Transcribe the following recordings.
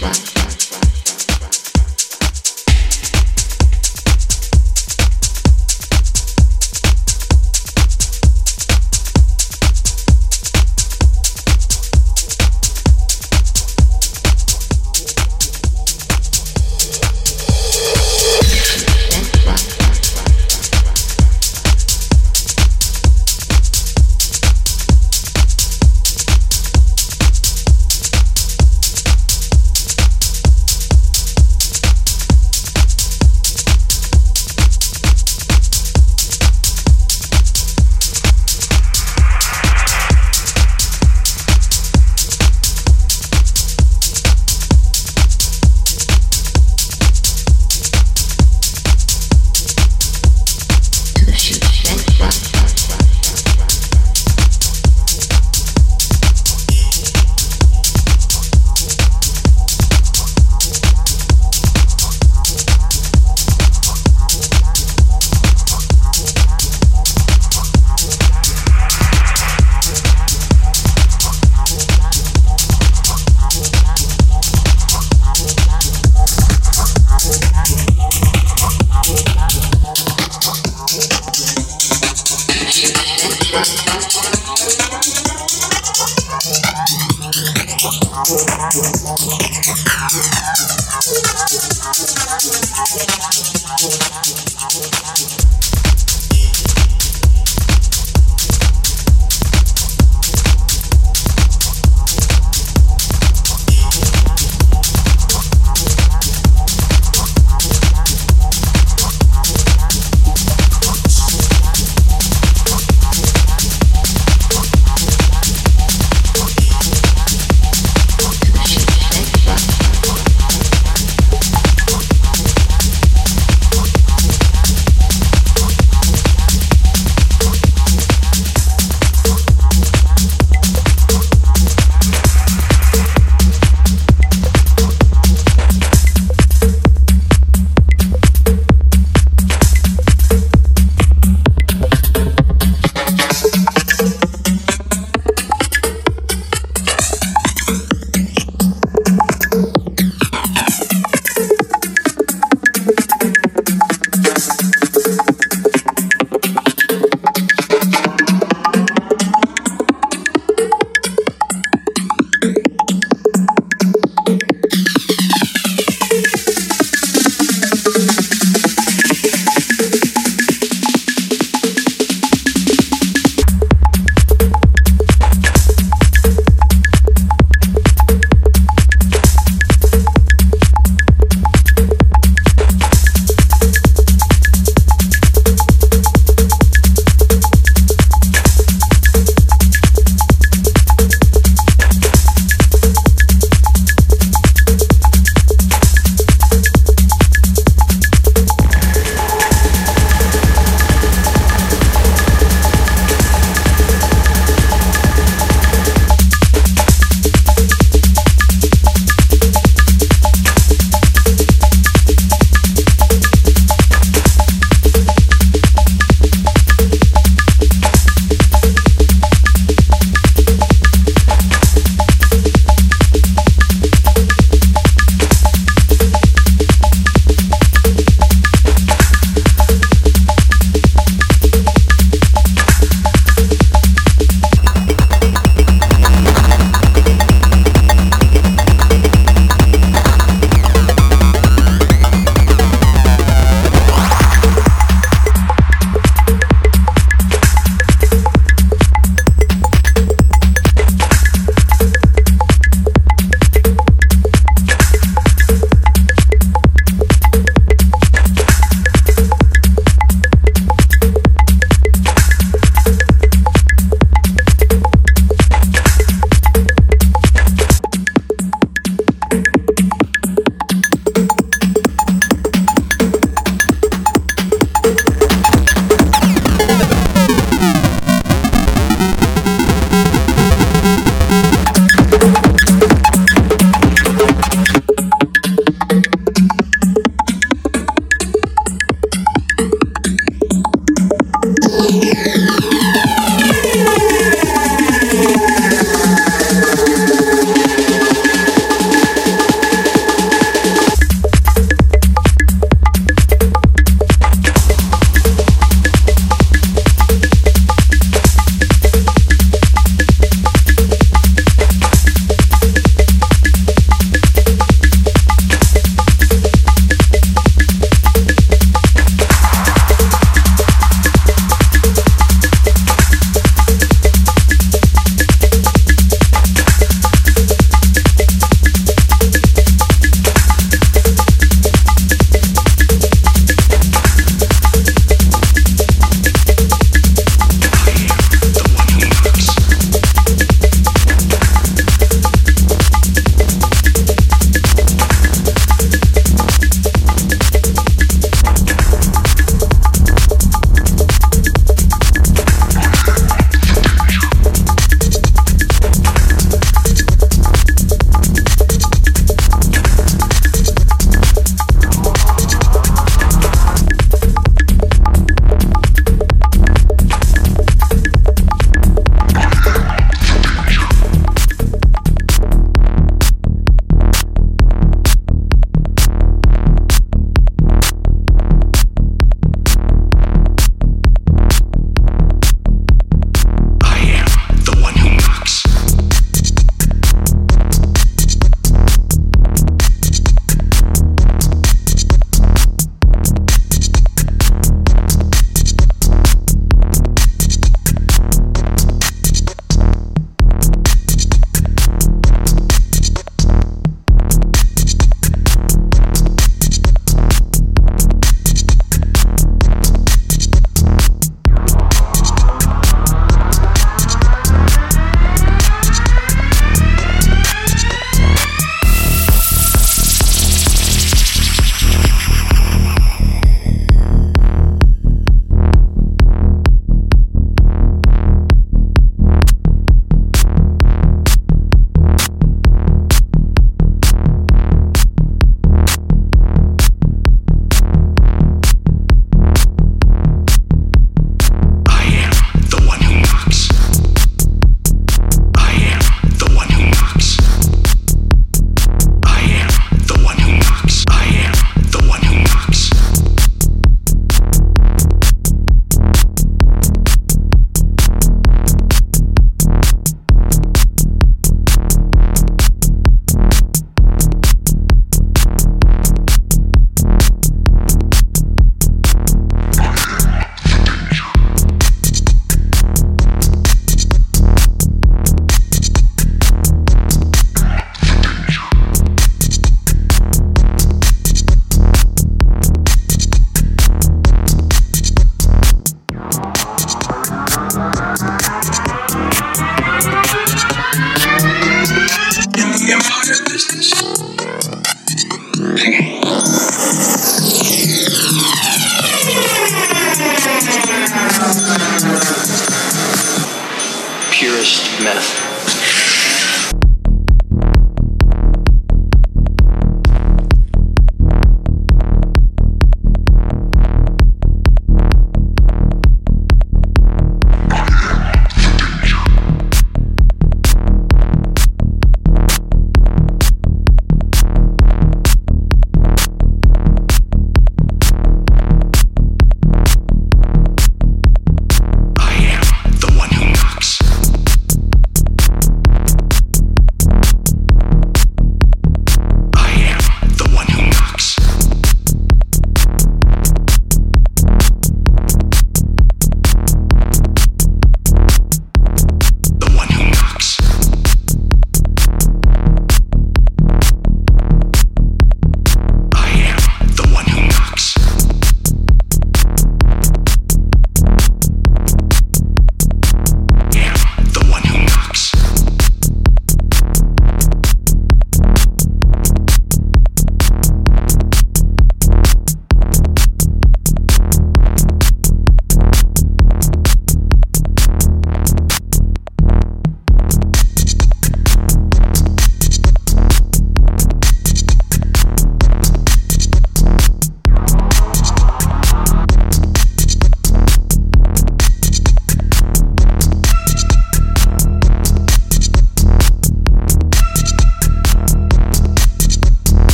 fly.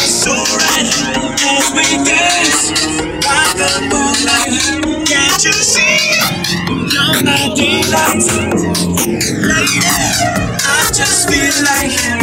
as we dance by the moonlight. Can't you see? I just feel like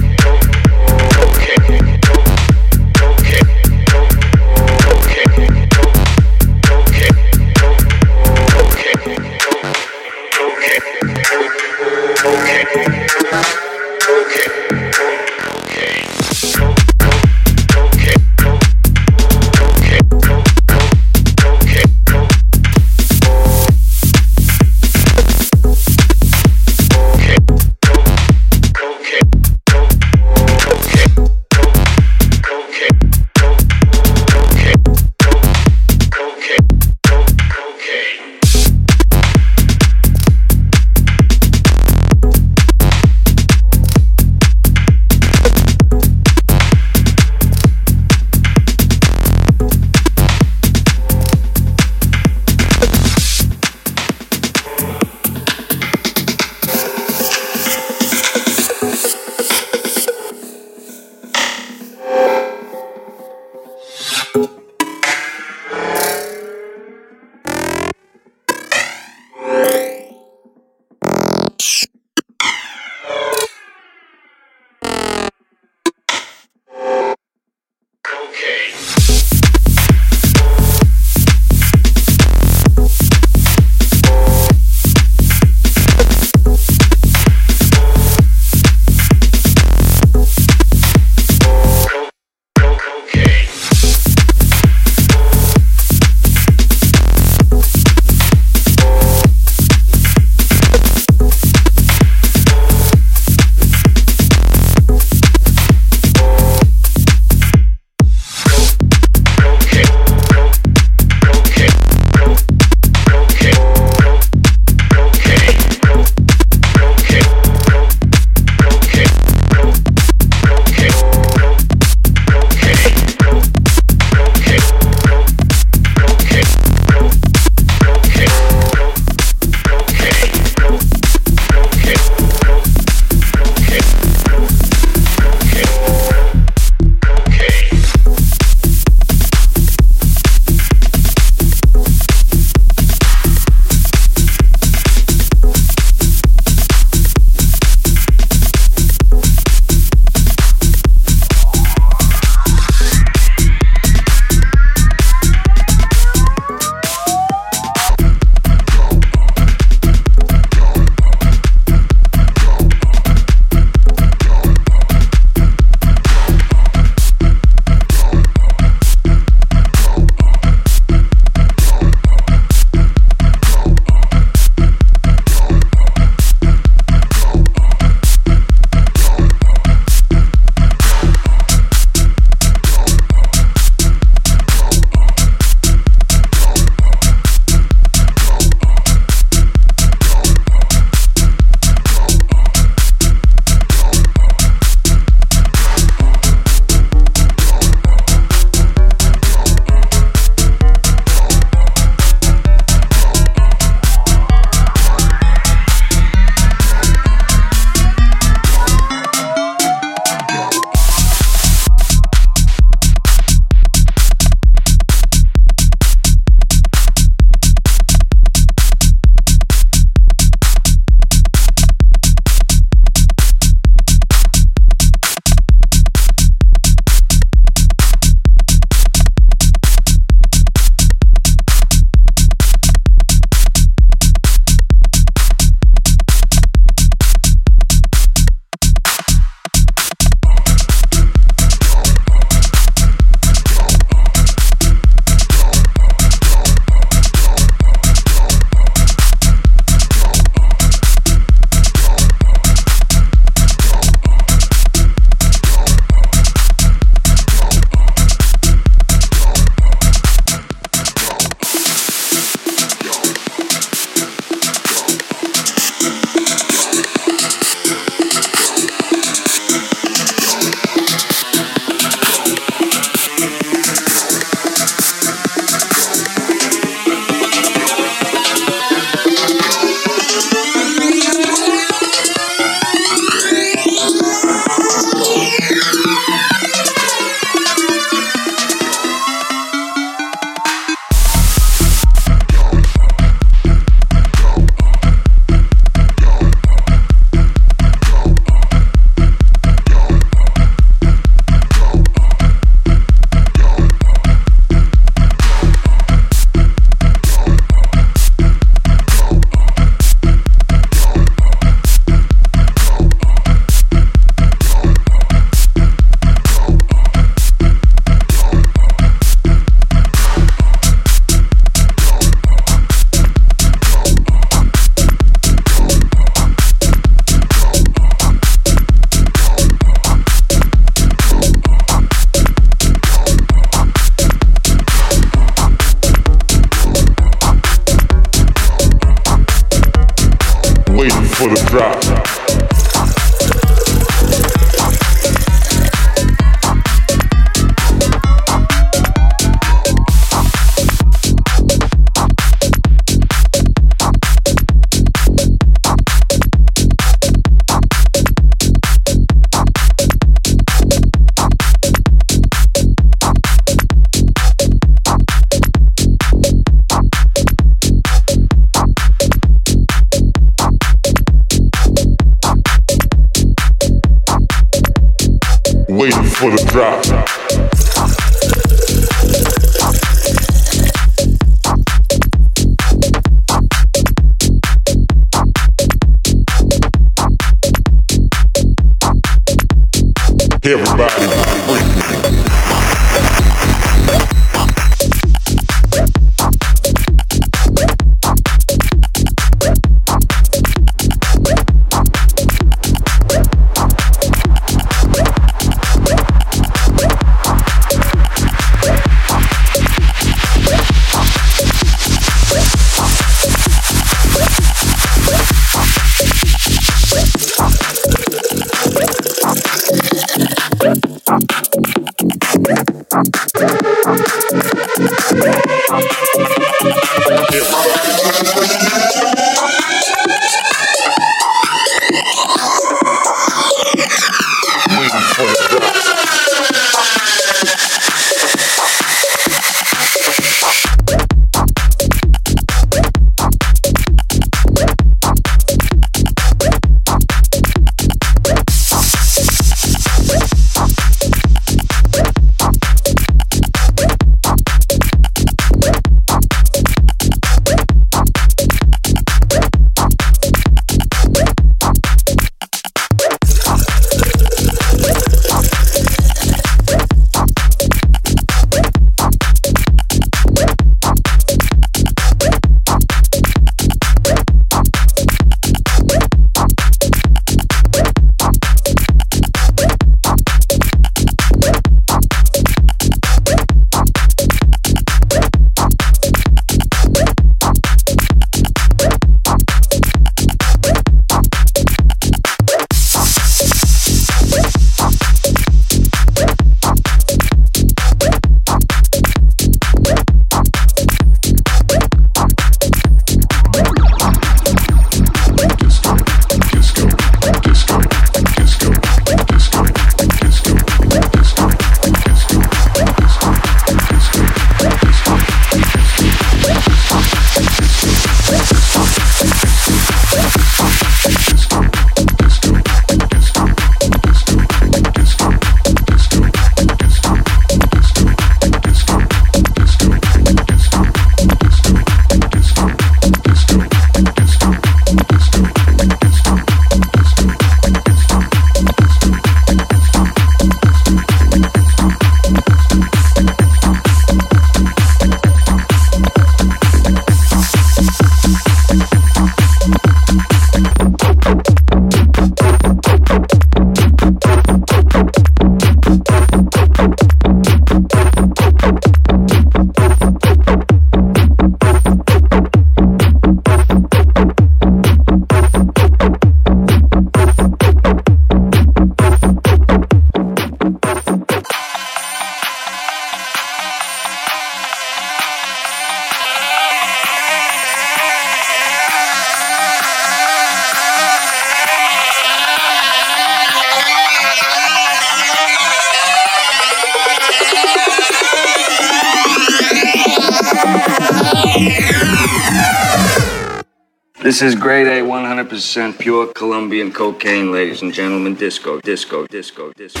This is grade A, 100% pure Colombian cocaine, ladies and gentlemen. Disco, disco, disco, disco.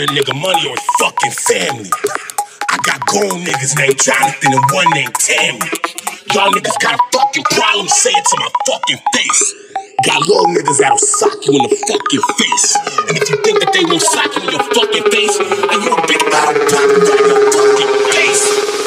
with a nigga money or fucking family. I got grown niggas named Jonathan and one named Tammy. Y'all niggas got a fucking problem, say it to my fucking face. Got little niggas that'll sock you in the fucking face. And if you think that they won't sock you in your fucking face, and you're a big bottle popping right in your fucking face.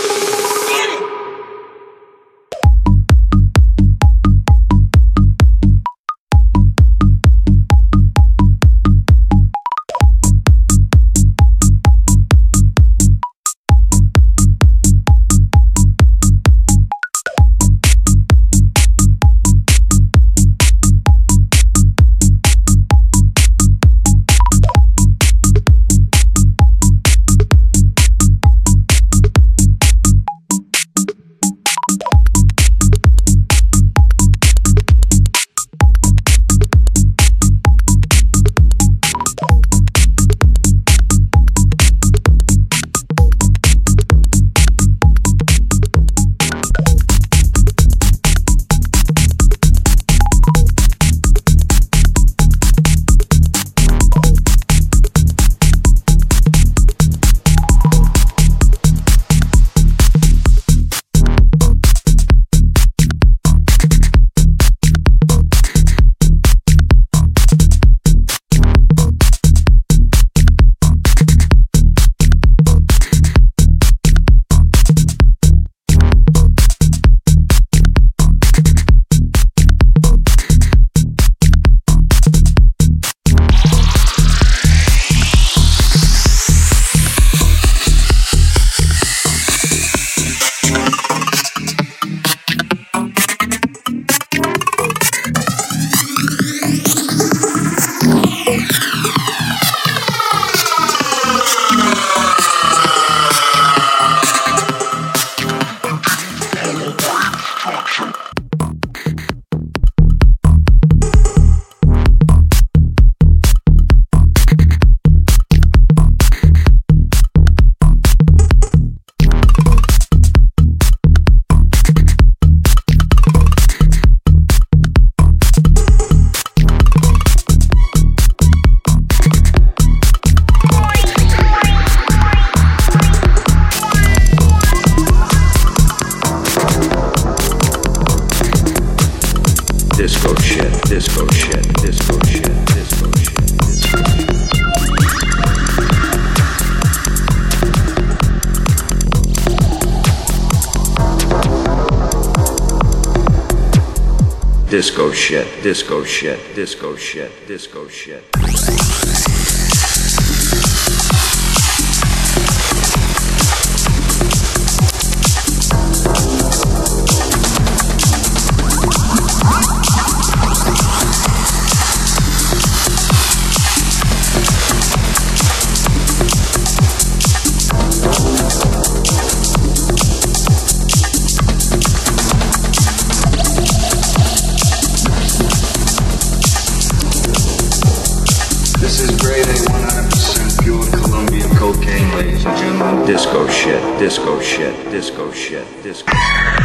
disco shit, disco shit, disco shit, disco shit. disco shit, disco shit, disco.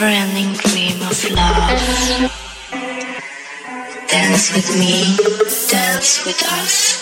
never ending dream of love. Dance with me, dance with us.